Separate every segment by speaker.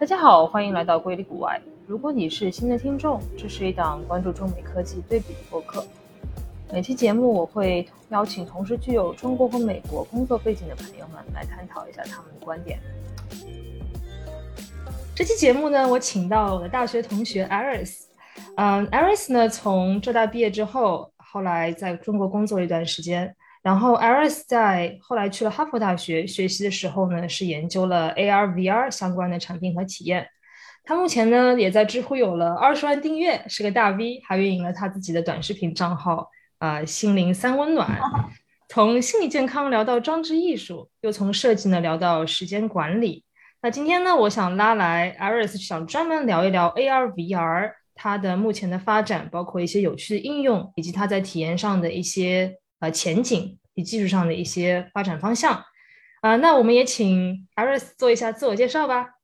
Speaker 1: 大家好，欢迎来到硅谷外。如果你是新的听众，这是一档关注中美科技对比的播客。每期节目我会邀请同时具有中国和美国工作背景的朋友们来探讨一下他们的观点。这期节目呢，我请到了我的大学同学 Iris。嗯，Iris 呢从浙大毕业之后，后来在中国工作了一段时间。然后，Iris 在后来去了哈佛大学学习的时候呢，是研究了 AR、VR 相关的产品和体验。他目前呢，也在知乎有了二十万订阅，是个大 V，还运营了他自己的短视频账号啊，心灵三温暖。从心理健康聊到装置艺术，又从设计呢聊到时间管理。那今天呢，我想拉来 Iris，想专门聊一聊 AR、VR 它的目前的发展，包括一些有趣的应用，以及它在体验上的一些。呃，前景与技术上的一些发展方向，啊，那我们也请 Iris 做一下自我介绍吧。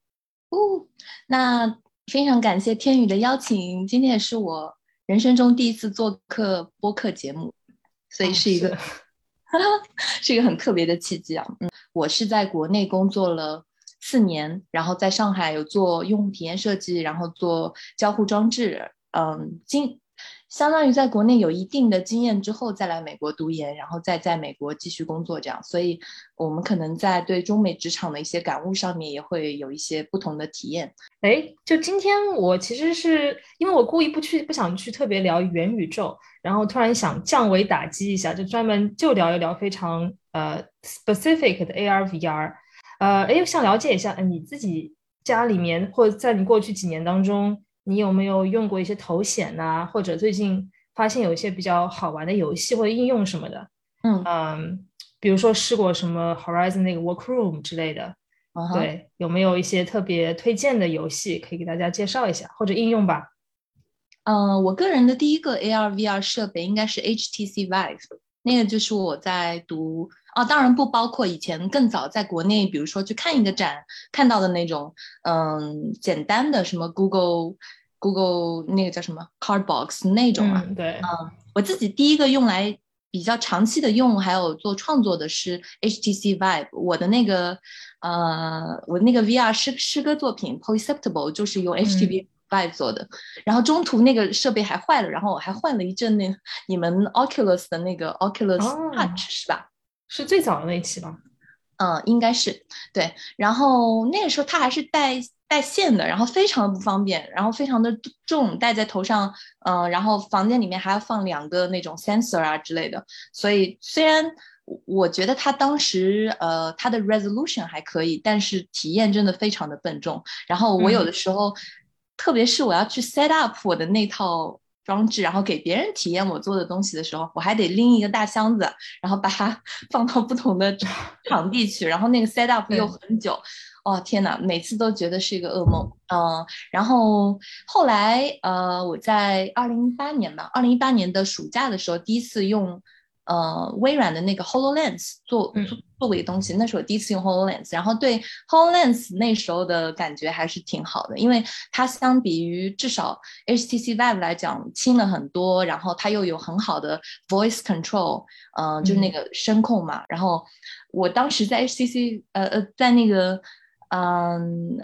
Speaker 2: 哦，那非常感谢天宇的邀请，今天也是我人生中第一次做客播客节目，所以是一个，是一个很特别的契机啊。嗯，我是在国内工作了四年，然后在上海有做用户体验设计，然后做交互装置，嗯，今。相当于在国内有一定的经验之后，再来美国读研，然后再在美国继续工作，这样。所以，我们可能在对中美职场的一些感悟上面，也会有一些不同的体验。
Speaker 1: 哎，就今天我其实是因为我故意不去，不想去特别聊元宇宙，然后突然想降维打击一下，就专门就聊一聊非常呃 specific 的 AR VR。呃，哎，想了解一下，你自己家里面或者在你过去几年当中。你有没有用过一些头显呐？或者最近发现有一些比较好玩的游戏或者应用什么的？
Speaker 2: 嗯
Speaker 1: 嗯，比如说试过什么 Horizon 那个 Workroom 之类的，对，有没有一些特别推荐的游戏可以给大家介绍一下或者应用吧？
Speaker 2: 嗯，我个人的第一个 AR VR 设备应该是 HTC Vive，那个就是我在读。啊，当然不包括以前更早在国内，比如说去看一个展看到的那种，嗯，简单的什么 Google Google 那个叫什么 Cardbox 那种啊。
Speaker 1: 对，
Speaker 2: 嗯，我自己第一个用来比较长期的用，还有做创作的是 HTC Vive。我的那个呃，我那个 VR 诗诗歌作品 Perceptible 就是用 HTC Vive 做的。然后中途那个设备还坏了，然后我还换了一阵那你们 Oculus 的那个 Oculus Touch 是吧？
Speaker 1: 是最早的那一期吧，
Speaker 2: 嗯，应该是对。然后那个时候它还是带带线的，然后非常的不方便，然后非常的重，戴在头上，嗯，然后房间里面还要放两个那种 sensor 啊之类的。所以虽然我觉得它当时呃它的 resolution 还可以，但是体验真的非常的笨重。然后我有的时候，特别是我要去 set up 我的那套。装置，然后给别人体验我做的东西的时候，我还得拎一个大箱子，然后把它 放到不同的 场地去，然后那个 set up 又很久，哦天呐，每次都觉得是一个噩梦。嗯，然后后来呃，我在二零一八年吧，二零一八年的暑假的时候，第一次用。呃，微软的那个 Hololens 做做做过一个东西，那是我第一次用 Hololens，然后对 Hololens 那时候的感觉还是挺好的，因为它相比于至少 HTC Vive 来讲轻了很多，然后它又有很好的 voice control，嗯，就是那个声控嘛。然后我当时在 HTC 呃呃在那个嗯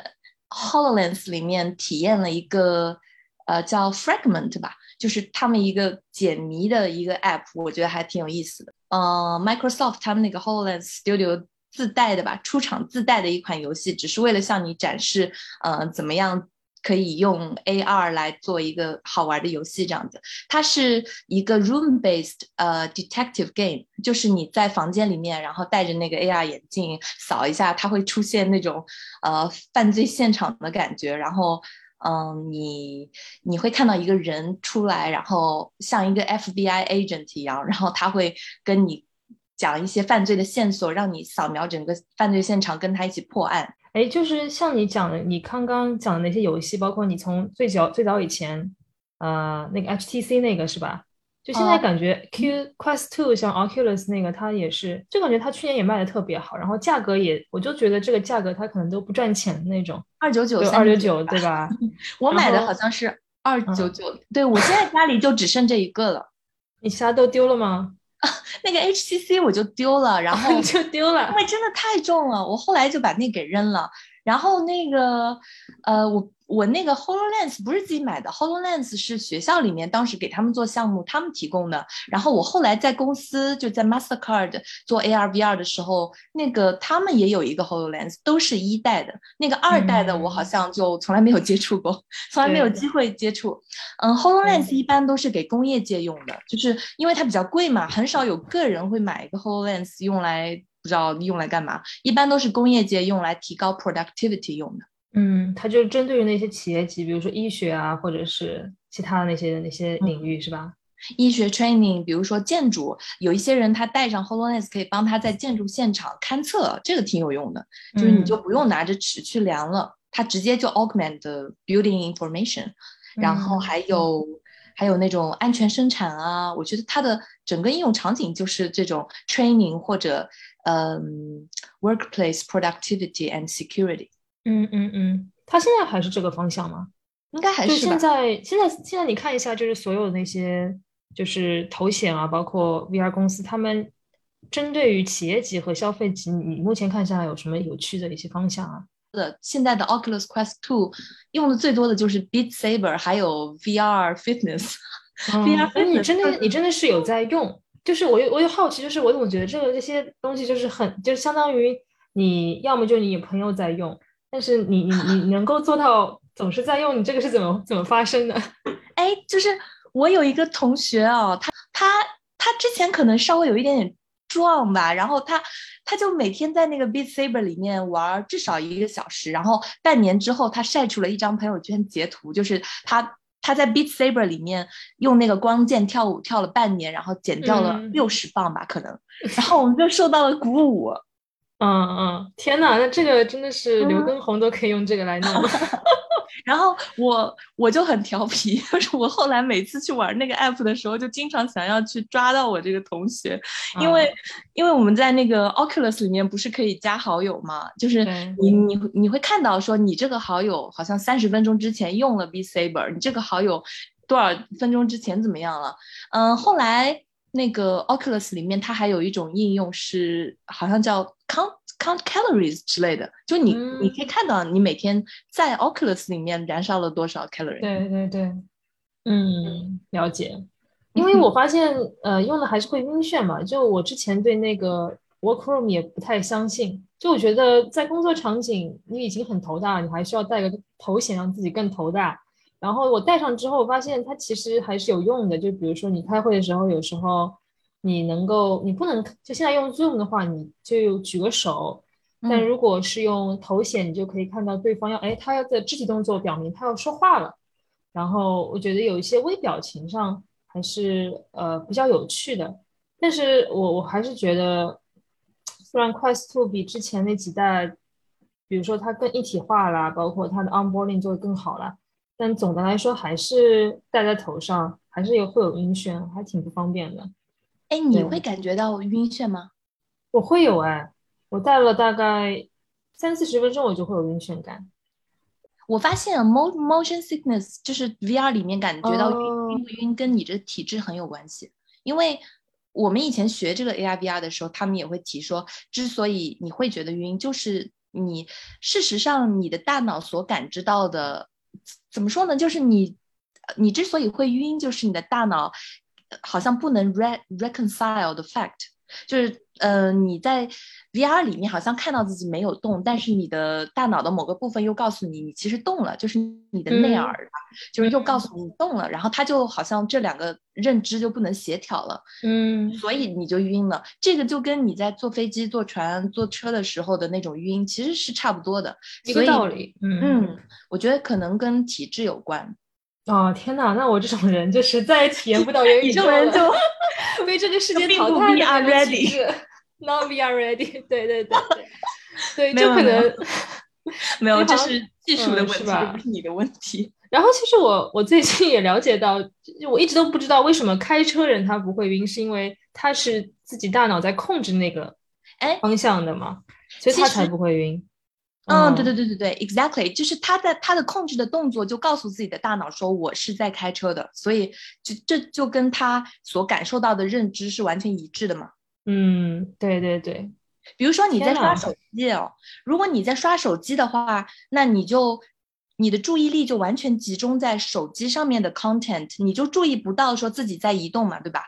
Speaker 2: Hololens 里面体验了一个呃叫 Fragment 吧。就是他们一个解谜的一个 app，我觉得还挺有意思的。呃，Microsoft 他们那个 Hololens Studio 自带的吧，出厂自带的一款游戏，只是为了向你展示，呃，怎么样可以用 AR 来做一个好玩的游戏这样子。它是一个 room-based 呃 detective game，就是你在房间里面，然后戴着那个 AR 眼镜扫一下，它会出现那种呃犯罪现场的感觉，然后。嗯，你你会看到一个人出来，然后像一个 FBI agent 一样，然后他会跟你讲一些犯罪的线索，让你扫描整个犯罪现场，跟他一起破案。
Speaker 1: 哎，就是像你讲的，你刚刚讲的那些游戏，包括你从最早最早以前，呃，那个 HTC 那个是吧？就现在感觉 Q Quest Two 像 Oculus 那个，它也是，就感觉它去年也卖的特别好，然后价格也，我就觉得这个价格它可能都不赚钱的那种，
Speaker 2: 二九九，
Speaker 1: 二九九，对吧？
Speaker 2: 我买的好像是二九九，对我现在家里就只剩这一个了。
Speaker 1: 你其他都丢了吗？
Speaker 2: 啊那个 HTC 我就丢了，然后
Speaker 1: 就丢了，
Speaker 2: 因为真的太重了，我后来就把那给扔了。然后那个，呃，我我那个 Hololens 不是自己买的，Hololens 是学校里面当时给他们做项目，他们提供的。然后我后来在公司就在 Mastercard 做 AR VR 的时候，那个他们也有一个 Hololens，都是一代的。那个二代的我好像就从来没有接触过，从来没有机会接触。嗯，Hololens 一般都是给工业界用的，就是因为它比较贵嘛，很少有个人会买一个 Hololens 用来。不知道用来干嘛，一般都是工业界用来提高 productivity 用的。
Speaker 1: 嗯，它就是针对于那些企业级，比如说医学啊，或者是其他的那些那些领域，是吧？
Speaker 2: 医学 training，比如说建筑，有一些人他带上 Hololens 可以帮他在建筑现场勘测，这个挺有用的。就是你就不用拿着尺去量了，它直接就 augment the building information。然后还有还有那种安全生产啊，我觉得它的整个应用场景就是这种 training 或者。嗯，workplace productivity and security。
Speaker 1: 嗯嗯嗯，它现在还是这个方向吗？
Speaker 2: 应该还是。
Speaker 1: 现在现在现在你看一下，就是所有那些就是头显啊，包括 VR 公司，他们针对于企业级和消费级，你目前看下来有什么有趣的一些方向啊？
Speaker 2: 的，现在的 Oculus Quest Two 用的最多的就是 Beat Saber，还有 VR Fitness。VR Fitness，
Speaker 1: 你真的你真的是有在用？就是我有我有好奇，就是我总觉得这个这些东西就是很，就相当于你要么就你朋友在用，但是你你你能够做到总是在用，你这个是怎么怎么发生的？
Speaker 2: 哎，就是我有一个同学哦，他他他之前可能稍微有一点点壮吧，然后他他就每天在那个 Beat Saber 里面玩至少一个小时，然后半年之后他晒出了一张朋友圈截图，就是他。他在 Beat Saber 里面用那个光剑跳舞跳了半年，然后减掉了六十磅吧，可能，然后我们就受到了鼓舞。
Speaker 1: 嗯嗯，天哪，那这个真的是刘畊宏都可以用这个来弄。
Speaker 2: 然后我我就很调皮，就是我后来每次去玩那个 app 的时候，就经常想要去抓到我这个同学，因为因为我们在那个 Oculus 里面不是可以加好友嘛，就是你你你会看到说你这个好友好像三十分钟之前用了 B Saber，你这个好友多少分钟之前怎么样了？嗯，后来。那个 Oculus 里面，它还有一种应用是，好像叫 count count calories 之类的，就你你可以看到你每天在 Oculus 里面燃烧了多少 calorie。
Speaker 1: 对对对，嗯，了解。因为我发现，呃，用的还是会晕眩嘛。就我之前对那个 Workroom 也不太相信，就我觉得在工作场景你已经很头大，你还需要戴个头显让自己更头大。然后我戴上之后，发现它其实还是有用的。就比如说你开会的时候，有时候你能够，你不能就现在用 Zoom 的话，你就举个手。但如果是用头显，你就可以看到对方要，哎，他要的肢体动作表明他要说话了。然后我觉得有一些微表情上还是呃比较有趣的。但是我我还是觉得，虽然 Quest Two 比之前那几代，比如说它更一体化啦，包括它的 onboarding 做得更好了。但总的来说，还是戴在头上，还是有会有晕眩，还挺不方便的。
Speaker 2: 哎，你会感觉到晕眩吗？
Speaker 1: 我会有哎，我戴了大概三四十分钟，我就会有晕眩感。
Speaker 2: 我发现 motion sickness 就是 VR 里面感觉到晕不晕，跟你的体质很有关系。因为我们以前学这个 AR VR 的时候，他们也会提说，之所以你会觉得晕，就是你事实上你的大脑所感知到的。怎么说呢？就是你，你之所以会晕，就是你的大脑好像不能 re reconcile the fact，就是，呃，你在 VR 里面好像看到自己没有动，但是你的大脑的某个部分又告诉你，你其实动了，就是你的内耳，就是又告诉你动了，然后它就好像这两个认知就不能协调了，
Speaker 1: 嗯，
Speaker 2: 所以你就晕了。这个就跟你在坐飞机、坐船、坐车的时候的那种晕其实是差不多的，
Speaker 1: 一个道理。
Speaker 2: 嗯，我觉得可能跟体质有关。
Speaker 1: 哦，天哪，那我这种人就实在体验不到元宇宙
Speaker 2: 了，就
Speaker 1: 被这个世界淘汰的体质。Not be ready，对对对对，就可能
Speaker 2: 没有，这是技术的问题，不是你的问题。
Speaker 1: 然后其实我我最近也了解到，我一直都不知道为什么开车人他不会晕，是因为他是自己大脑在控制那个
Speaker 2: 哎
Speaker 1: 方向的嘛，所以他才不会晕。
Speaker 2: 嗯，对对对对对，exactly，就是他在他的控制的动作就告诉自己的大脑说我是在开车的，所以就这就跟他所感受到的认知是完全一致的嘛。
Speaker 1: 嗯，对对对，
Speaker 2: 比如说你在刷手机哦，如果你在刷手机的话，那你就你的注意力就完全集中在手机上面的 content，你就注意不到说自己在移动嘛，对吧？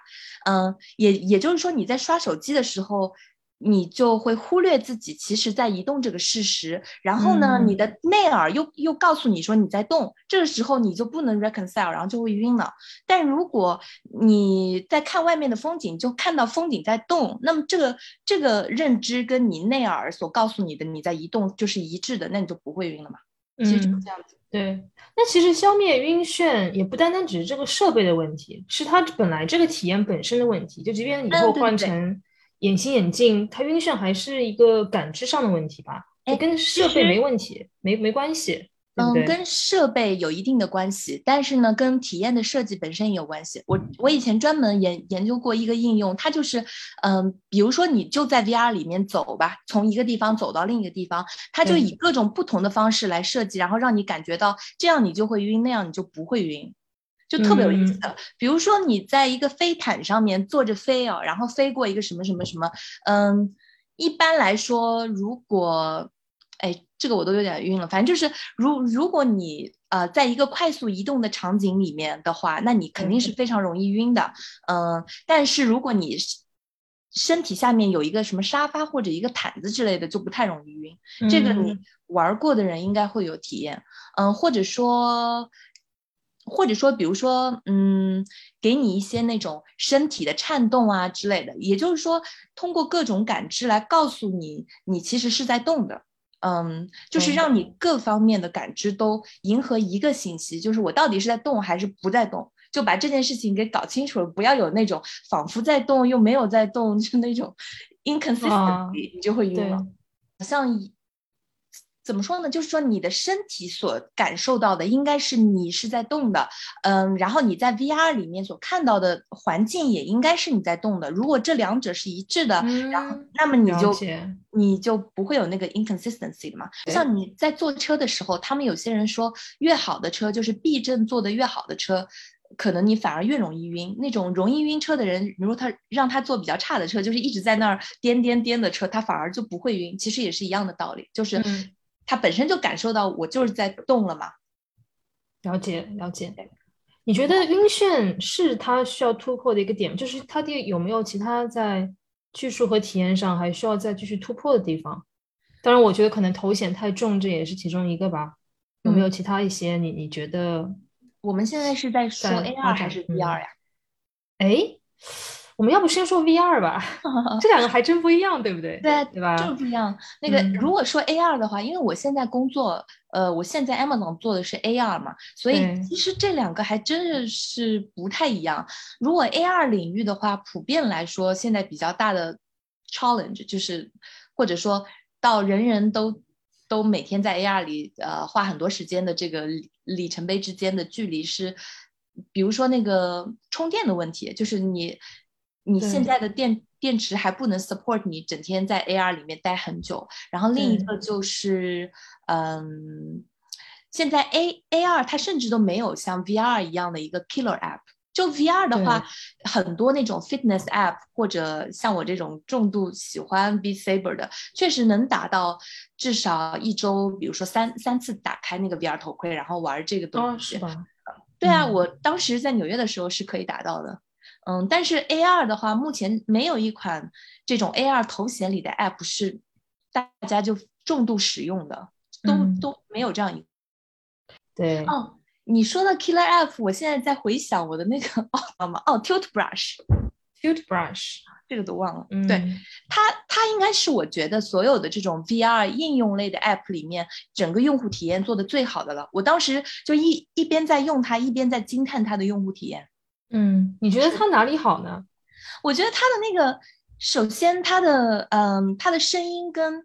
Speaker 2: 嗯，也也就是说你在刷手机的时候。你就会忽略自己其实在移动这个事实，然后呢，你的内耳又又告诉你说你在动，这个时候你就不能 reconcile，然后就会晕了。但如果你在看外面的风景，就看到风景在动，那么这个这个认知跟你内耳所告诉你的你在移动就是一致的，那你就不会晕了嘛。其实就是这样子。
Speaker 1: 对，那其实消灭晕眩也不单单只是这个设备的问题，是它本来这个体验本身的问题。就即便以后换成。隐形眼镜它晕眩还是一个感知上的问题吧？哎，跟设备没问题，没没关系。
Speaker 2: 嗯，跟设备有一定的关系，但是呢，跟体验的设计本身也有关系。我我以前专门研研究过一个应用，它就是，嗯，比如说你就在 VR 里面走吧，从一个地方走到另一个地方，它就以各种不同的方式来设计，然后让你感觉到这样你就会晕，那样你就不会晕。就特别有意思的，比如说你在一个飞毯上面坐着飞哦，然后飞过一个什么什么什么，嗯，一般来说，如果，哎，这个我都有点晕了，反正就是，如如果你呃在一个快速移动的场景里面的话，那你肯定是非常容易晕的，嗯，但是如果你身体下面有一个什么沙发或者一个毯子之类的，就不太容易晕。这个你玩过的人应该会有体验，嗯，或者说。或者说，比如说，嗯，给你一些那种身体的颤动啊之类的，也就是说，通过各种感知来告诉你，你其实是在动的，嗯，就是让你各方面的感知都迎合一个信息，就是我到底是在动还是不在动，就把这件事情给搞清楚了，不要有那种仿佛在动又没有在动，就那种 inconsistency，你就会晕了，像。怎么说呢？就是说你的身体所感受到的应该是你是在动的，嗯，然后你在 VR 里面所看到的环境也应该是你在动的。如果这两者是一致的，然后那么你就你就不会有那个 inconsistency 的嘛。像你在坐车的时候，他们有些人说，越好的车就是避震做的越好的车，可能你反而越容易晕。那种容易晕车的人，如果他让他坐比较差的车，就是一直在那儿颠颠颠的车，他反而就不会晕。其实也是一样的道理，就是。他本身就感受到我就是在动了嘛，
Speaker 1: 了解了解。你觉得晕眩是他需要突破的一个点，就是他的有没有其他在技术和体验上还需要再继续突破的地方？当然，我觉得可能头显太重，这也是其中一个吧。有没有其他一些？你你觉得？
Speaker 2: 我们现在是在说 AR 还是 VR 呀？
Speaker 1: 哎。我们要不先说 VR 吧，这两个还真不一样，对不对？
Speaker 2: 对，
Speaker 1: 对吧？
Speaker 2: 就是不一样。那个如果说 AR 的话，因为我现在工作，呃，我现在 Amazon 做的是 AR 嘛，所以其实这两个还真的是不太一样。如果 AR 领域的话，普遍来说，现在比较大的 challenge 就是，或者说到人人都都每天在 AR 里呃花很多时间的这个里程碑之间的距离是，比如说那个充电的问题，就是你。你现在的电电池还不能 support 你整天在 AR 里面待很久，然后另一个就是，嗯，现在 A AR 它甚至都没有像 VR 一样的一个 killer app。就 VR 的话，很多那种 fitness app 或者像我这种重度喜欢 Be Saber 的，确实能达到至少一周，比如说三三次打开那个 VR 头盔，然后玩这个东
Speaker 1: 西。是吧？
Speaker 2: 对啊，我当时在纽约的时候是可以达到的。嗯，但是 AR 的话，目前没有一款这种 AR 头显里的 App 是大家就重度使用的，都都没有这样一。
Speaker 1: 对。
Speaker 2: 哦，你说的 Killer App，我现在在回想我的那个 哦吗？哦，Tilt
Speaker 1: Brush，Tilt Brush，
Speaker 2: 这个都忘了。对，它它应该是我觉得所有的这种 VR 应用类的 App 里面，整个用户体验做的最好的了。我当时就一一边在用它，一边在惊叹它的用户体验。
Speaker 1: 嗯，你觉得它哪里好呢？
Speaker 2: 我觉得它的那个，首先它的，嗯，它的声音跟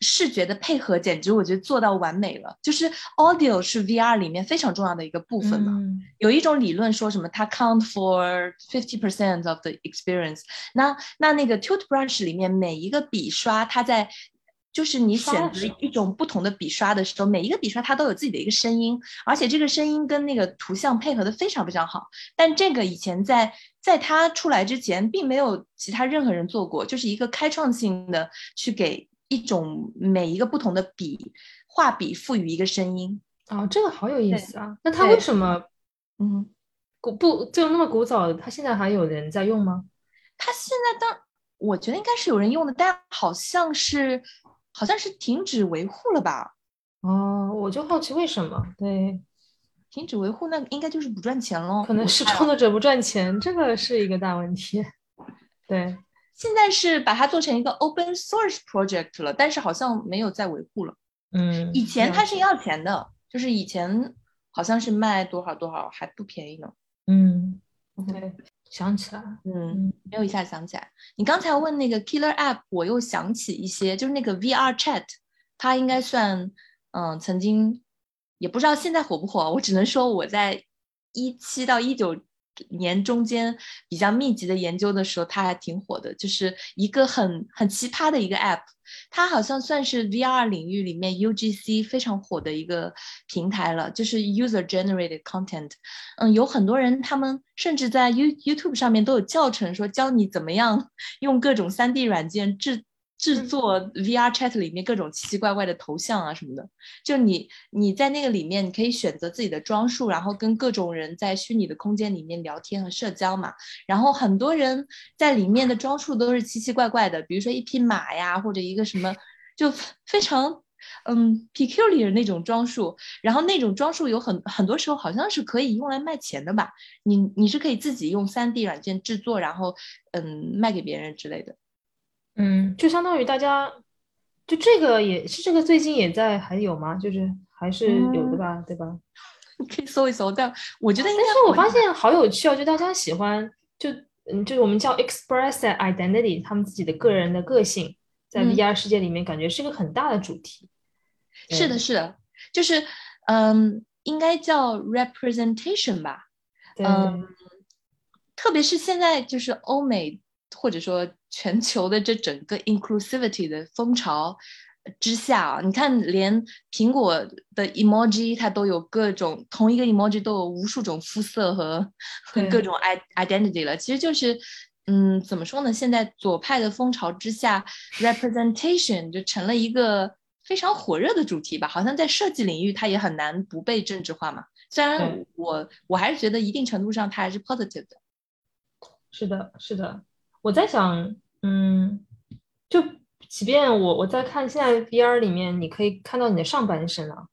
Speaker 2: 视觉的配合，简直我觉得做到完美了。就是 audio 是 VR 里面非常重要的一个部分嘛。有一种理论说什么，它 count for fifty percent of the experience。那那那个 toothbrush 里面每一个笔刷，它在就是你选择一种不同的笔刷的时候，每一个笔刷它都有自己的一个声音，而且这个声音跟那个图像配合的非常非常好。但这个以前在在它出来之前，并没有其他任何人做过，就是一个开创性的去给一种每一个不同的笔画笔赋予一个声音。
Speaker 1: 哦，这个好有意思啊！那它为什么嗯古不就那么古早？它现在还有人在用吗？
Speaker 2: 它现在当我觉得应该是有人用的，但好像是。好像是停止维护了吧？
Speaker 1: 哦，我就好奇为什么？对，
Speaker 2: 停止维护那应该就是不赚钱喽。
Speaker 1: 可能是创作者不赚钱，这个是一个大问题。对，
Speaker 2: 现在是把它做成一个 open source project 了，但是好像没有再维护了。
Speaker 1: 嗯，
Speaker 2: 以前它是要钱的，就是以前好像是卖多少多少还不便宜呢。
Speaker 1: 嗯，对。想起来，
Speaker 2: 嗯，没有一下想起来。你刚才问那个 killer app，我又想起一些，就是那个 VR chat，它应该算，嗯，曾经也不知道现在火不火。我只能说我在一七到一九。年中间比较密集的研究的时候，它还挺火的，就是一个很很奇葩的一个 app，它好像算是 VR 领域里面 UGC 非常火的一个平台了，就是 user generated content。嗯，有很多人他们甚至在 You YouTube 上面都有教程，说教你怎么样用各种 3D 软件制。制作 VR Chat 里面各种奇奇怪怪的头像啊什么的，就你你在那个里面，你可以选择自己的装束，然后跟各种人在虚拟的空间里面聊天和社交嘛。然后很多人在里面的装束都是奇奇怪怪的，比如说一匹马呀，或者一个什么，就非常嗯 peculiar 那种装束。然后那种装束有很很多时候好像是可以用来卖钱的吧？你你是可以自己用 3D 软件制作，然后嗯卖给别人之类的。
Speaker 1: 嗯，就相当于大家，就这个也是这个最近也在还有吗？就是还是有的吧，对吧？
Speaker 2: 可以搜一搜。但我觉得应，但
Speaker 1: 是我发现好有趣哦，就大家喜欢，就嗯，就是我们叫 express identity，他们自己的个人的个性，在 VR 世界里面，感觉是个很大的主题。
Speaker 2: 是的，是的，就是嗯，应该叫 representation 吧。嗯，特别是现在，就是欧美。或者说全球的这整个 inclusivity 的风潮之下啊，你看连苹果的 emoji 它都有各种同一个 emoji 都有无数种肤色和和各种 i identity 了。其实就是，嗯，怎么说呢？现在左派的风潮之下，representation 就成了一个非常火热的主题吧。好像在设计领域，它也很难不被政治化嘛。虽然我我还是觉得一定程度上它还是 positive 的。
Speaker 1: 是的，是的。我在想，嗯，就即便我我在看现在 VR 里面，你可以看到你的上半身啊，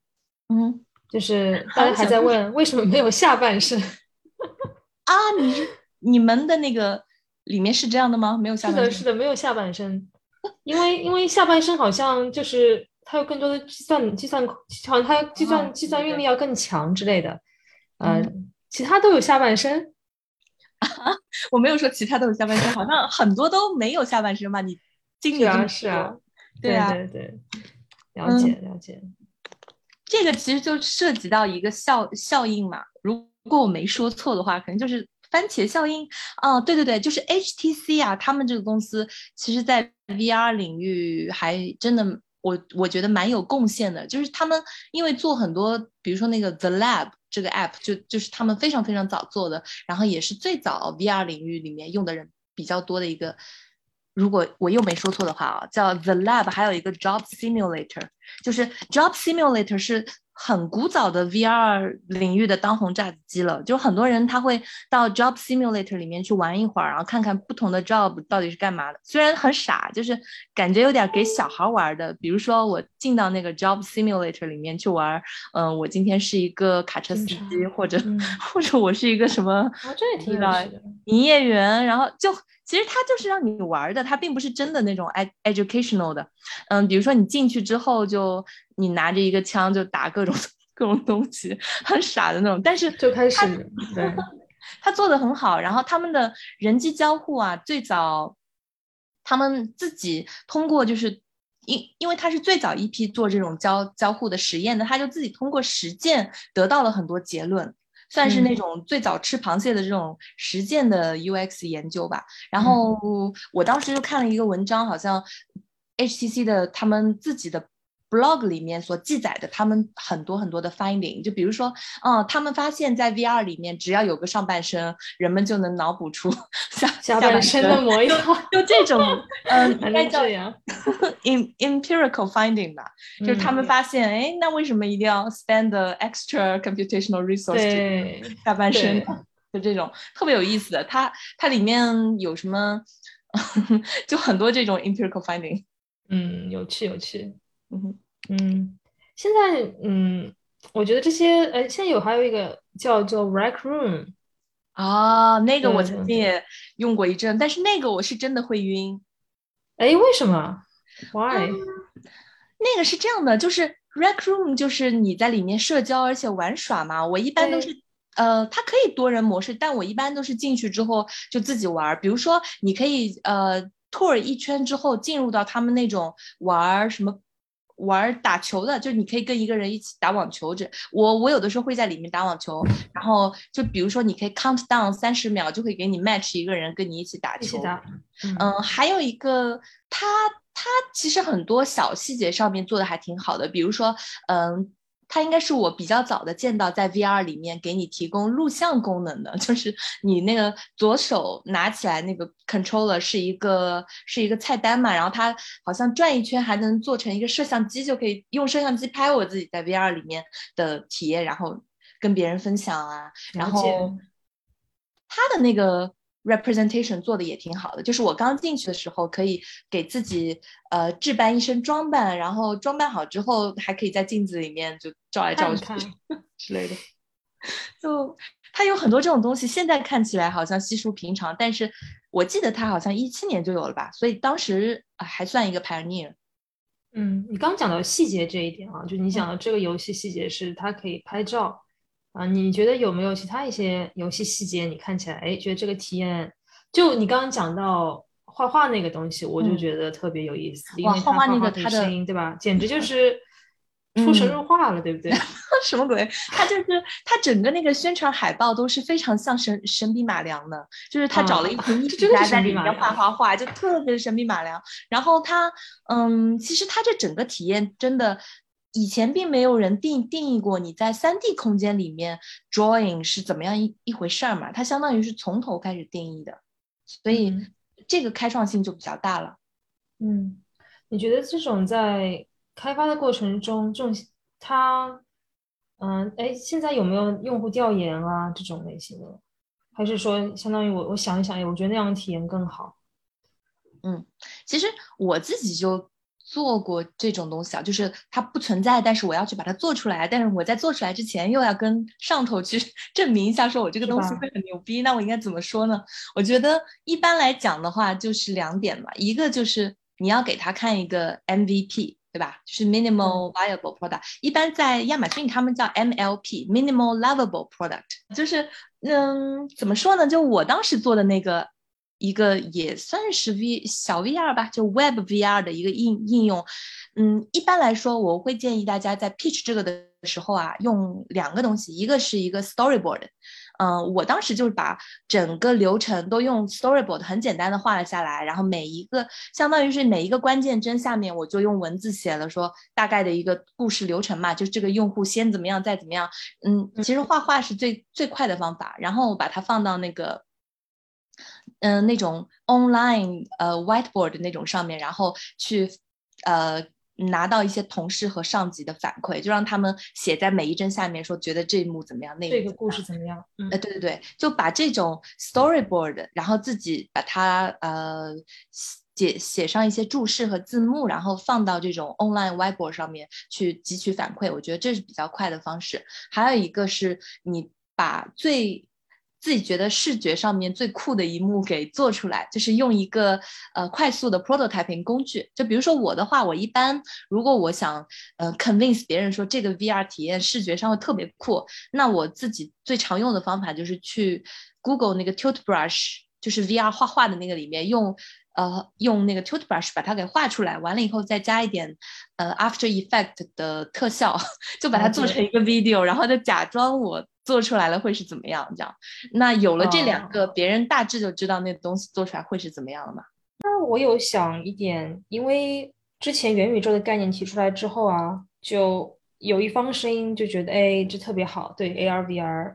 Speaker 2: 嗯，
Speaker 1: 就是 大家还在问为什么没有下半身
Speaker 2: 啊？你是你们的那个里面是这样的吗？没有下半身？
Speaker 1: 是的，是的，没有下半身，因为因为下半身好像就是它有更多的计算计算，好像它计算计算运力要更强之类的，嗯，其他都有下半身。
Speaker 2: 我没有说其他都有下半身，好像很多都没有下半身吧？你经历
Speaker 1: 啊，是啊，对啊，对对，了解了解。
Speaker 2: 这个其实就涉及到一个效效应嘛。如果我没说错的话，可能就是番茄效应。哦，对对对，就是 HTC 啊，他们这个公司其实在 VR 领域还真的，我我觉得蛮有贡献的。就是他们因为做很多，比如说那个 The Lab。这个 app 就就是他们非常非常早做的，然后也是最早 VR 领域里面用的人比较多的一个。如果我又没说错的话啊，叫 The Lab，还有一个 Job Simulator，就是 Job Simulator 是。很古早的 VR 领域的当红炸子鸡了，就很多人他会到 Job Simulator 里面去玩一会儿，然后看看不同的 job 到底是干嘛的。虽然很傻，就是感觉有点给小孩玩的。比如说我进到那个 Job Simulator 里面去玩，嗯，我今天是一个卡车司机，或者 或者我是一个什么，
Speaker 1: 这也挺
Speaker 2: 营业员，然后就。其实它就是让你玩的，它并不是真的那种 educational 的。嗯，比如说你进去之后，就你拿着一个枪就打各种各种东西，很傻的那种。但是
Speaker 1: 就开始，对，
Speaker 2: 他做的很好。然后他们的人机交互啊，最早他们自己通过就是因因为他是最早一批做这种交交互的实验的，他就自己通过实践得到了很多结论。算是那种最早吃螃蟹的这种实践的 UX 研究吧。然后我当时就看了一个文章，好像 HTC 的他们自己的。Blog 里面所记载的他们很多很多的 finding，就比如说，嗯，他们发现，在 VR 里面，只要有个上半身，人们就能脑补出 下
Speaker 1: 下半身的模。样，
Speaker 2: 就这种，嗯，应该
Speaker 1: 这样
Speaker 2: ，in empirical finding 吧，就是他们发现，哎，那为什么一定要 spend the extra computational resource 下半身？就这种特别有意思的，它它里面有什么，就很多这种 empirical finding，
Speaker 1: 嗯，有趣有趣。嗯嗯，现在嗯，我觉得这些呃，现在有还有一个叫做 Rec Room
Speaker 2: 啊，那个我曾经也用过一阵，但是那个我是真的会晕。
Speaker 1: 哎，为什么？Why？
Speaker 2: 那个是这样的，就是 Rec Room 就是你在里面社交而且玩耍嘛。我一般都是呃，它可以多人模式，但我一般都是进去之后就自己玩。比如说，你可以呃 tour 一圈之后进入到他们那种玩什么。玩打球的，就你可以跟一个人一起打网球。这我我有的时候会在里面打网球，然后就比如说你可以 count down 三十秒，就可以给你 match 一个人跟你一起打球。嗯，还有一个，他他其实很多小细节上面做的还挺好的，比如说，嗯。它应该是我比较早的见到在 VR 里面给你提供录像功能的，就是你那个左手拿起来那个 controller 是一个是一个菜单嘛，然后它好像转一圈还能做成一个摄像机，就可以用摄像机拍我自己在 VR 里面的体验，然后跟别人分享啊。然后它的那个。Representation 做的也挺好的，就是我刚进去的时候，可以给自己呃置办一身装扮，然后装扮好之后，还可以在镜子里面就照来照去 之类的。就 它有很多这种东西，现在看起来好像稀疏平常，但是我记得它好像一七年就有了吧，所以当时还算一个 pioneer。
Speaker 1: 嗯，你刚讲到细节这一点啊，就你讲的这个游戏细节是它可以拍照。啊，你觉得有没有其他一些游戏细节？你看起来，哎，觉得这个体验，就你刚刚讲到画画那个东西，我就觉得特别有意思，因为
Speaker 2: 画画
Speaker 1: 那
Speaker 2: 个他的
Speaker 1: 声音，对吧？简直就 是出神入化了，对不对？
Speaker 2: 什么鬼？他就是他整个那个宣传海报都是非常像神神笔马良的，就是他找了一群艺术家在里面画画画，就特别神笔马良。然后他，嗯，其实他这整个体验真的。以前并没有人定定义过你在三 D 空间里面 drawing 是怎么样一一回事儿嘛？它相当于是从头开始定义的，所以这个开创性就比较大了。
Speaker 1: 嗯，你觉得这种在开发的过程中，这种它，嗯，哎，现在有没有用户调研啊这种类型的？还是说相当于我我想一想，哎，我觉得那样的体验更好？
Speaker 2: 嗯，其实我自己就。做过这种东西啊，就是它不存在，但是我要去把它做出来。但是我在做出来之前，又要跟上头去 证明一下，说我这个东西会很牛逼。那我应该怎么说呢？我觉得一般来讲的话，就是两点嘛。一个就是你要给他看一个 MVP，对吧？就是 minimal viable product。一般在亚马逊他们叫 MLP，minimal lovable product。就是嗯，怎么说呢？就我当时做的那个。一个也算是 V 小 VR 吧，就 Web VR 的一个应应用。嗯，一般来说，我会建议大家在 pitch 这个的时候啊，用两个东西，一个是一个 storyboard。嗯，我当时就是把整个流程都用 storyboard 很简单的画了下来，然后每一个相当于是每一个关键帧下面，我就用文字写了说大概的一个故事流程嘛，就是这个用户先怎么样，再怎么样。嗯，其实画画是最最快的方法，然后把它放到那个。嗯，那种 online 呃 whiteboard 那种上面，然后去呃拿到一些同事和上级的反馈，就让他们写在每一帧下面，说觉得这一幕怎么样，那
Speaker 1: 这个故事怎么样？
Speaker 2: 呃，对对对，就把这种 storyboard，然后自己把它呃写写上一些注释和字幕，然后放到这种 online whiteboard 上面去汲取反馈，我觉得这是比较快的方式。还有一个是你把最自己觉得视觉上面最酷的一幕给做出来，就是用一个呃快速的 prototyping 工具。就比如说我的话，我一般如果我想呃 convince 别人说这个 VR 体验视觉上会特别酷，那我自己最常用的方法就是去 Google 那个 Tilt Brush，就是 VR 画画的那个里面用呃用那个 Tilt Brush 把它给画出来，完了以后再加一点呃 After Effect 的特效，就把它做成一个 video，然后就假装我。做出来了会是怎么样？这样，那有了这两个，别人大致就知道那东西做出来会是怎么样了嘛？
Speaker 1: 那我有想一点，因为之前元宇宙的概念提出来之后啊，就有一方声音就觉得，哎，这特别好，对 AR VR，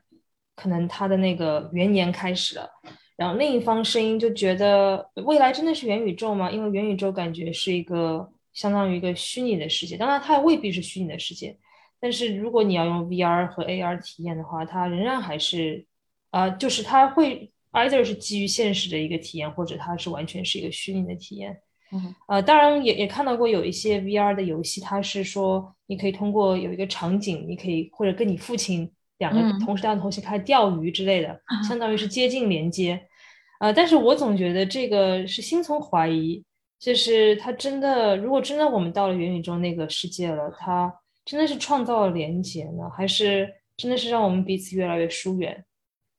Speaker 1: 可能它的那个元年开始了。然后另一方声音就觉得，未来真的是元宇宙吗？因为元宇宙感觉是一个相当于一个虚拟的世界，当然它也未必是虚拟的世界。但是如果你要用 VR 和 AR 体验的话，它仍然还是，啊，就是它会 either 是基于现实的一个体验，或者它是完全是一个虚拟的体验。
Speaker 2: 嗯，
Speaker 1: 呃，当然也也看到过有一些 VR 的游戏，它是说你可以通过有一个场景，你可以或者跟你父亲两个同时两个同时开始钓鱼之类的，相当于是接近连接。呃，但是我总觉得这个是心存怀疑，就是它真的，如果真的我们到了元宇宙那个世界了，它。真的是创造了连接呢，还是真的是让我们彼此越来越疏远？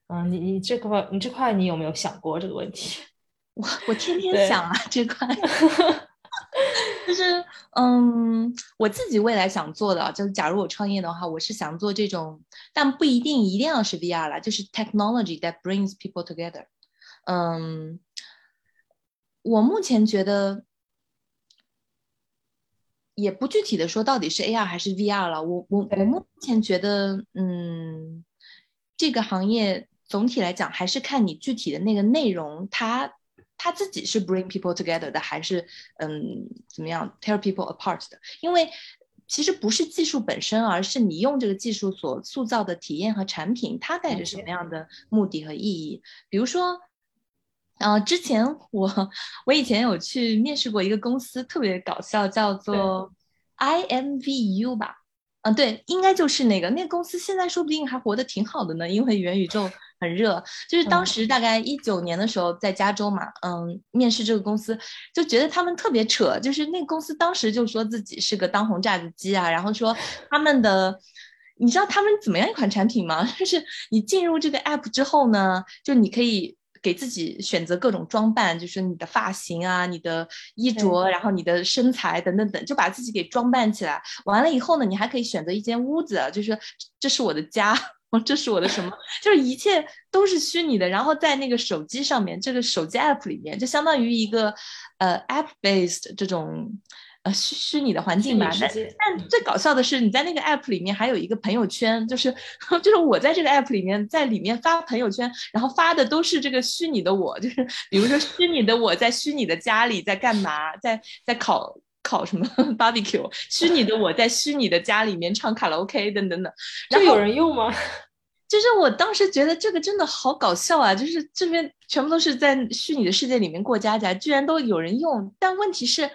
Speaker 1: 嗯，你你这块你这块你有没有想过这个问题？
Speaker 2: 我我天天想啊这块，就是嗯，我自己未来想做的，就是假如我创业的话，我是想做这种，但不一定一定要是 VR 了，就是 technology that brings people together。嗯，我目前觉得。也不具体的说到底是 AR 还是 VR 了，我我我目前觉得，嗯，这个行业总体来讲还是看你具体的那个内容，它它自己是 bring people together 的，还是嗯怎么样 tear people apart 的？因为其实不是技术本身，而是你用这个技术所塑造的体验和产品，它带着什么样的目的和意义？比如说。然后之前我我以前有去面试过一个公司，特别搞笑，叫做 IMVU 吧，嗯，对，应该就是那个那个公司，现在说不定还活得挺好的呢，因为元宇宙很热。就是当时大概一九年的时候在加州嘛，嗯，面试这个公司，就觉得他们特别扯，就是那个公司当时就说自己是个当红炸子鸡啊，然后说他们的，你知道他们怎么样一款产品吗？就是你进入这个 app 之后呢，就你可以。给自己选择各种装扮，就是你的发型啊、你的衣着，然后你的身材等等等，就把自己给装扮起来。完了以后呢，你还可以选择一间屋子，就是这是我的家，这是我的什么，就是一切都是虚拟的。然后在那个手机上面，这个手机 app 里面，就相当于一个呃 app based 这种。呃，虚虚拟的环境吧，但但最搞笑的是，你在那个 app 里面还有一个朋友圈，就是 就是我在这个 app 里面，在里面发朋友圈，然后发的都是这个虚拟的我，就是比如说虚拟的我在虚拟的家里在干嘛，在在烤烤什么 barbecue，虚拟的我在虚拟的家里面唱卡拉 OK 等等等，
Speaker 1: 这有人用吗？
Speaker 2: 就是我当时觉得这个真的好搞笑啊，就是这边全部都是在虚拟的世界里面过家家，居然都有人用，但问题是。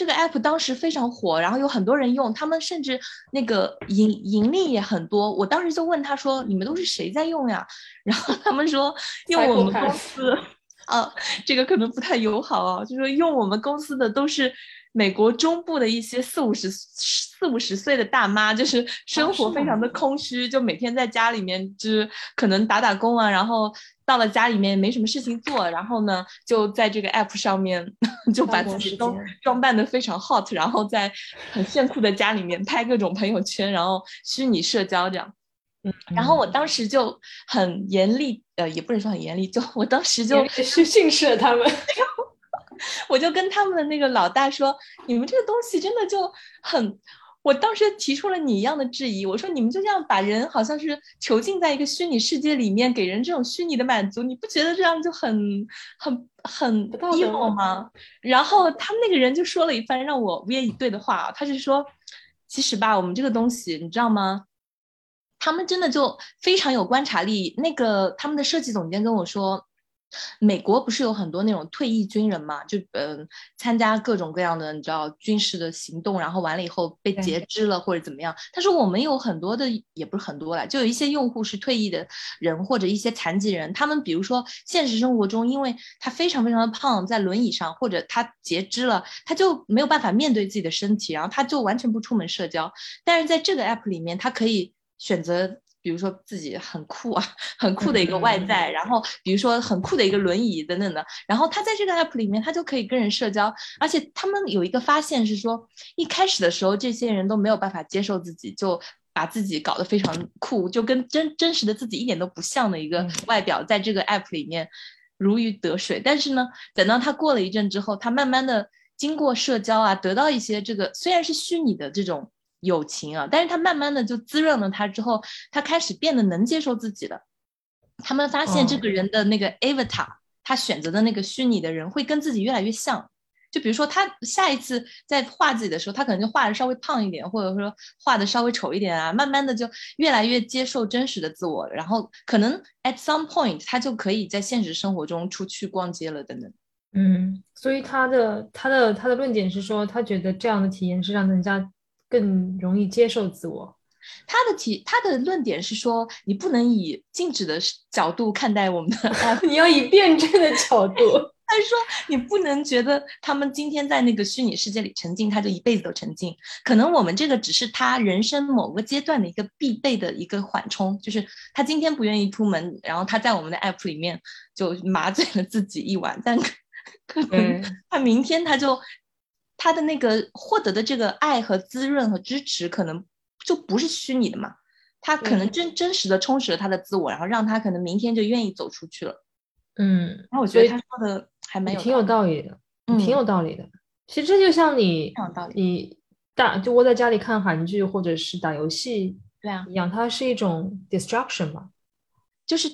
Speaker 2: 这个 app 当时非常火，然后有很多人用，他们甚至那个盈盈利也很多。我当时就问他说：“你们都是谁在用呀？” 然后他们说：“用我们公司。”啊，这个可能不太友好啊，就说用我们公司的都是美国中部的一些四五十四五十岁的大妈，就是生活非常的空虚，就每天在家里面就是可能打打工啊，然后。到了家里面没什么事情做，然后呢，就在这个 app 上面就把自己都装扮的非常 hot，然后在很炫酷的家里面拍各种朋友圈，然后虚拟社交这样。嗯，然后我当时就很严厉，呃，也不能说很严厉，就我当时就去
Speaker 1: 训斥了他们，
Speaker 2: 我就跟他们的那个老大说，你们这个东西真的就很。我当时提出了你一样的质疑，我说你们就这样把人好像是囚禁在一个虚拟世界里面，给人这种虚拟的满足，你不觉得这样就很很很 evil 吗？然后他们那个人就说了一番让我无言以对的话，他是说，其实吧，我们这个东西你知道吗？他们真的就非常有观察力。那个他们的设计总监跟我说。美国不是有很多那种退役军人嘛？就嗯，参加各种各样的你知道军事的行动，然后完了以后被截肢了或者怎么样。他说我们有很多的，也不是很多了，就有一些用户是退役的人或者一些残疾人。他们比如说现实生活中，因为他非常非常的胖，在轮椅上或者他截肢了，他就没有办法面对自己的身体，然后他就完全不出门社交。但是在这个 app 里面，他可以选择。比如说自己很酷啊，很酷的一个外在，然后比如说很酷的一个轮椅等等的，然后他在这个 app 里面，他就可以跟人社交，而且他们有一个发现是说，一开始的时候这些人都没有办法接受自己，就把自己搞得非常酷，就跟真真实的自己一点都不像的一个外表，在这个 app 里面如鱼得水。但是呢，等到他过了一阵之后，他慢慢的。经过社交啊，得到一些这个虽然是虚拟的这种友情啊，但是他慢慢的就滋润了他之后，他开始变得能接受自己了。他们发现这个人的那个 avatar，他选择的那个虚拟的人会跟自己越来越像。就比如说，他下一次在画自己的时候，他可能就画的稍微胖一点，或者说画的稍微丑一点啊。慢慢的就越来越接受真实的自我，然后可能 at some point 他就可以在现实生活中出去逛街了，等等。
Speaker 1: 嗯，所以他的他的他的论点是说，他觉得这样的体验是让人家更容易接受自我。
Speaker 2: 他的提他的论点是说，你不能以静止的角度看待我们的，
Speaker 1: 你要以辩证的角度。
Speaker 2: 他说，你不能觉得他们今天在那个虚拟世界里沉浸，他就一辈子都沉浸。可能我们这个只是他人生某个阶段的一个必备的一个缓冲，就是他今天不愿意出门，然后他在我们的 app 里面就麻醉了自己一晚，但可能他明天他就他的那个获得的这个爱和滋润和支持，可能就不是虚拟的嘛，他可能真真实的充实了他的自我，然后让他可能明天就愿意走出去了。
Speaker 1: 嗯，
Speaker 2: 那我觉得他说的。还蛮有
Speaker 1: 挺有道理的，挺有道理的。其实这就像你，你大就窝在家里看韩剧或者是打游戏，
Speaker 2: 对啊，
Speaker 1: 一样，它是一种 destruction 嘛，
Speaker 2: 就是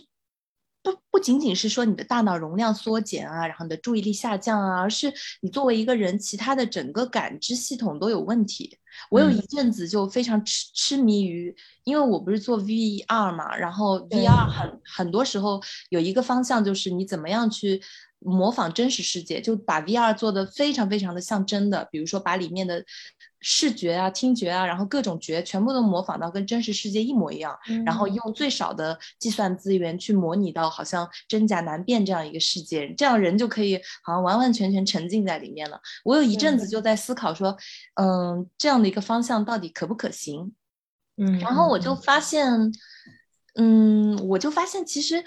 Speaker 2: 不不仅仅是说你的大脑容量缩减啊，然后你的注意力下降啊，而是你作为一个人，其他的整个感知系统都有问题。我有一阵子就非常痴痴迷于，因为我不是做 VR 嘛，然后 VR 很很多时候有一个方向就是你怎么样去。模仿真实世界，就把 VR 做的非常非常的像真的，比如说把里面的视觉啊、听觉啊，然后各种觉全部都模仿到跟真实世界一模一样，然后用最少的计算资源去模拟到好像真假难辨这样一个世界，这样人就可以好像完完全全沉浸在里面了。我有一阵子就在思考说，嗯，这样的一个方向到底可不可行？
Speaker 1: 嗯，
Speaker 2: 然后我就发现，嗯，我就发现其实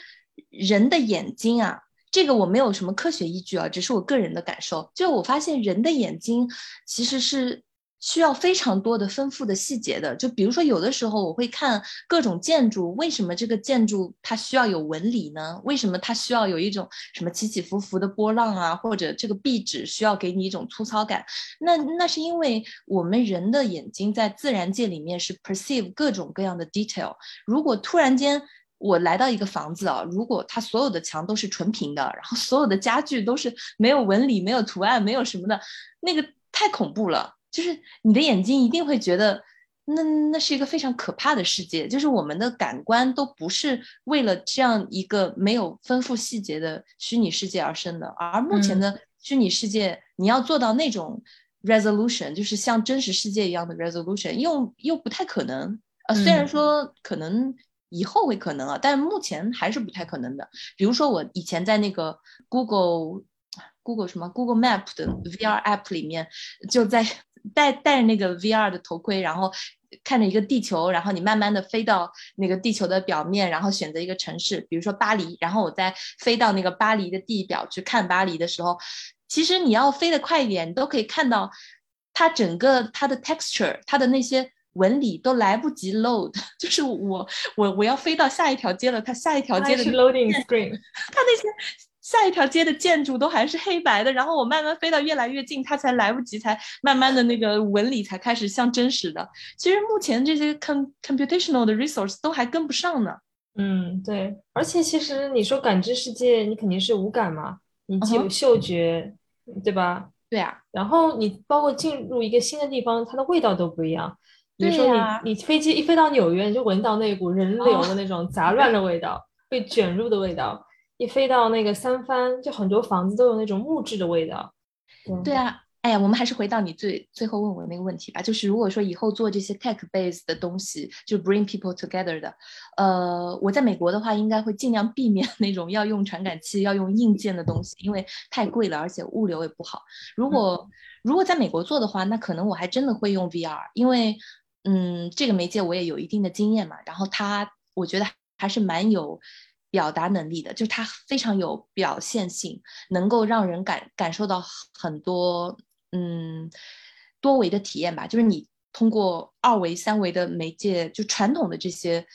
Speaker 2: 人的眼睛啊。这个我没有什么科学依据啊，只是我个人的感受。就我发现人的眼睛其实是需要非常多的丰富的细节的。就比如说，有的时候我会看各种建筑，为什么这个建筑它需要有纹理呢？为什么它需要有一种什么起起伏伏的波浪啊？或者这个壁纸需要给你一种粗糙感？那那是因为我们人的眼睛在自然界里面是 perceive 各种各样的 detail。如果突然间，我来到一个房子啊，如果它所有的墙都是纯平的，然后所有的家具都是没有纹理、没有图案、没有什么的，那个太恐怖了。就是你的眼睛一定会觉得，那那是一个非常可怕的世界。就是我们的感官都不是为了这样一个没有丰富细节的虚拟世界而生的。而目前的虚拟世界，你要做到那种 resolution，就是像真实世界一样的 resolution，又又不太可能。呃，虽然说可能。以后会可能啊，但目前还是不太可能的。比如说，我以前在那个 Google Google 什么 Google Map 的 VR app 里面，就在戴戴着那个 VR 的头盔，然后看着一个地球，然后你慢慢的飞到那个地球的表面，然后选择一个城市，比如说巴黎，然后我再飞到那个巴黎的地表去看巴黎的时候，其实你要飞得快一点，你都可以看到它整个它的 texture，它的那些。纹理都来不及 load，就是我我我要飞到下一条街了，它下一条街的
Speaker 1: loading screen，
Speaker 2: 它那些下一条街的建筑都还是黑白的，然后我慢慢飞到越来越近，它才来不及，才慢慢的那个纹理才开始像真实的。其实目前这些 com computational 的 resource 都还跟不上呢。
Speaker 1: 嗯，对，而且其实你说感知世界，你肯定是无感嘛，你既有嗅觉，对吧？
Speaker 2: 对啊，
Speaker 1: 然后你包括进入一个新的地方，它的味道都不一样。比如说你你飞机一飞到纽约，你就闻到那股人流的那种杂乱的味道，被卷入的味道。一飞到那个三藩，就很多房子都有那种木质的味道。
Speaker 2: 对啊，哎呀，我们还是回到你最最后问我的那个问题吧。就是如果说以后做这些 tech base 的东西，就 bring people together 的，呃，我在美国的话，应该会尽量避免那种要用传感器、要用硬件的东西，因为太贵了，而且物流也不好。如果如果在美国做的话，那可能我还真的会用 VR，因为。嗯，这个媒介我也有一定的经验嘛，然后它我觉得还是蛮有表达能力的，就是它非常有表现性，能够让人感感受到很多嗯多维的体验吧。就是你通过二维、三维的媒介，就传统的这些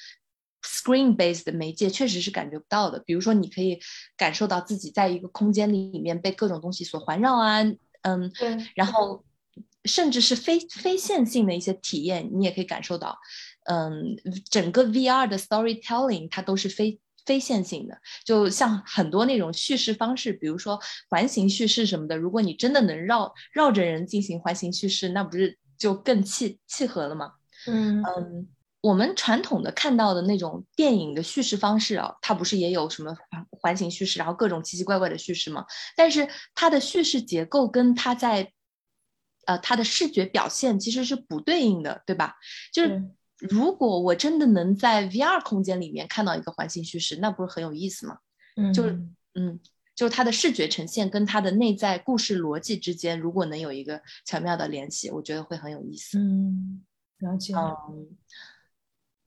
Speaker 2: screen based 的媒介，确实是感觉不到的。比如说，你可以感受到自己在一个空间里面被各种东西所环绕啊。嗯，
Speaker 1: 对，
Speaker 2: 然后甚至是非非线性的一些体验，你也可以感受到，嗯，整个 VR 的 storytelling 它都是非非线性的，就像很多那种叙事方式，比如说环形叙事什么的，如果你真的能绕绕着人进行环形叙事，那不是就更契契合了吗？
Speaker 1: 嗯
Speaker 2: 嗯，我们传统的看到的那种电影的叙事方式啊，它不是也有什么环环形叙事，然后各种奇奇怪怪的叙事吗？但是它的叙事结构跟它在，呃，它的视觉表现其实是不对应的，对吧？就是如果我真的能在 VR 空间里面看到一个环形叙事，那不是很有意思吗？
Speaker 1: 嗯，
Speaker 2: 就是嗯，就是它的视觉呈现跟它的内在故事逻辑之间，如果能有一个巧妙的联系，我觉得会很有意思。
Speaker 1: 嗯，了解。
Speaker 2: 嗯，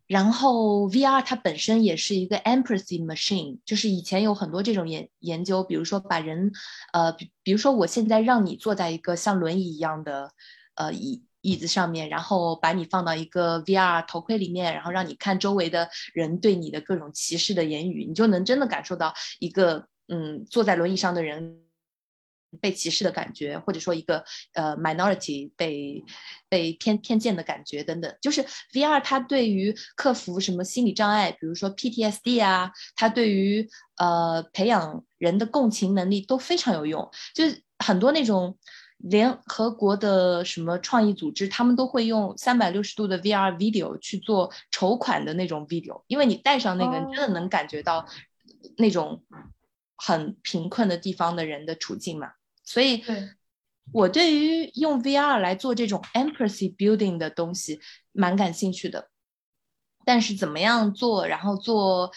Speaker 2: 然后 VR 它本身也是一个 empathy machine，就是以前有很多这种研研究，比如说把人，呃，比比如说我现在让你坐在一个像轮椅一样的，呃椅椅子上面，然后把你放到一个 VR 头盔里面，然后让你看周围的人对你的各种歧视的言语，你就能真的感受到一个嗯坐在轮椅上的人。被歧视的感觉，或者说一个呃 minority 被被偏偏见的感觉等等，就是 VR 它对于克服什么心理障碍，比如说 PTSD 啊，它对于呃培养人的共情能力都非常有用。就是很多那种联合国的什么创意组织，他们都会用三百六十度的 VR video 去做筹款的那种 video，因为你戴上那个，你真的能感觉到那种很贫困的地方的人的处境嘛。所以，我对于用 VR 来做这种 empathy building 的东西蛮感兴趣的，但是怎么样做，然后做，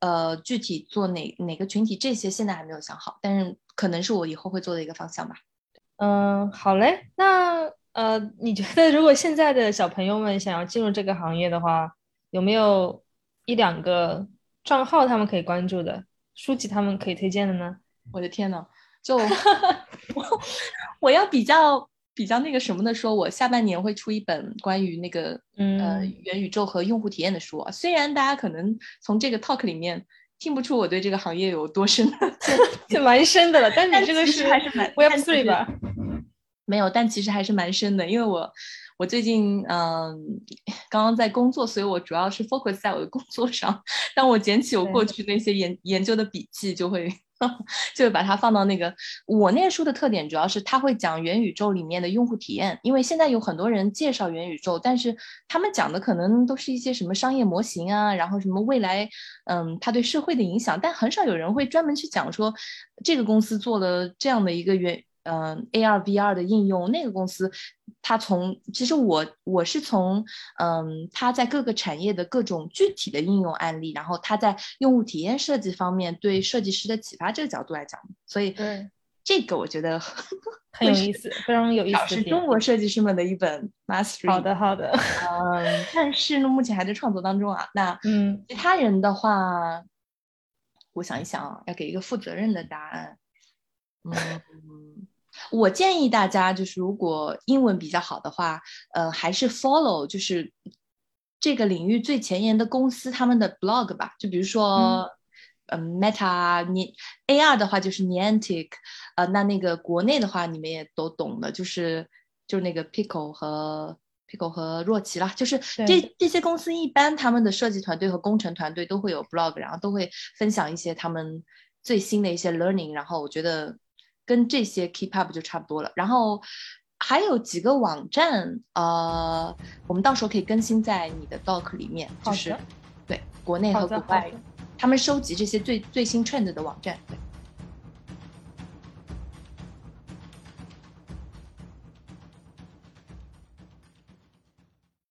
Speaker 2: 呃，具体做哪哪个群体，这些现在还没有想好，但是可能是我以后会做的一个方向吧。
Speaker 1: 嗯，好嘞。那呃，你觉得如果现在的小朋友们想要进入这个行业的话，有没有一两个账号他们可以关注的，书籍他们可以推荐的呢？
Speaker 2: 我的天呐！就我 我要比较比较那个什么的说，我下半年会出一本关于那个呃元宇宙和用户体验的书啊。虽然大家可能从这个 talk 里面听不出我对这个行业有多深，
Speaker 1: 就蛮深的了。但
Speaker 2: 你
Speaker 1: 这个
Speaker 2: 是还是蛮
Speaker 1: Web Three 吧？
Speaker 2: 没有，但其实还是蛮深的，因为我我最近嗯刚刚在工作，所以我主要是 focus 在我的工作上。当我捡起我过去那些研研究的笔记，就会。就把它放到那个我那书的特点，主要是它会讲元宇宙里面的用户体验，因为现在有很多人介绍元宇宙，但是他们讲的可能都是一些什么商业模型啊，然后什么未来，嗯，它对社会的影响，但很少有人会专门去讲说这个公司做了这样的一个元。嗯，AR、VR 的应用，那个公司，它从其实我我是从嗯，它在各个产业的各种具体的应用案例，然后它在用户体验设计方面对设计师的启发这个角度来讲，所以
Speaker 1: 对
Speaker 2: 这个我觉得
Speaker 1: 很有意思，非常有意思，
Speaker 2: 是中国设计师们的一本 mastery。
Speaker 1: 好的，好的，
Speaker 2: 嗯，但是呢，目前还在创作当中啊。那
Speaker 1: 嗯，
Speaker 2: 其他人的话，我想一想啊，要给一个负责任的答案，嗯。我建议大家，就是如果英文比较好的话，呃，还是 follow 就是这个领域最前沿的公司他们的 blog 吧。就比如说，嗯，Meta，你 AR 的话就是 Niantic，呃，那那个国内的话你们也都懂的，就是就是那个 Pico 和 Pico 和若琪啦。就是这这些公司一般他们的设计团队和工程团队都会有 blog，然后都会分享一些他们最新的一些 learning。然后我觉得。跟这些 keep up 就差不多了，然后还有几个网站，呃，我们到时候可以更新在你的 doc 里面，就是对国内和国外，他们收集这些最最新 trend 的网站。对。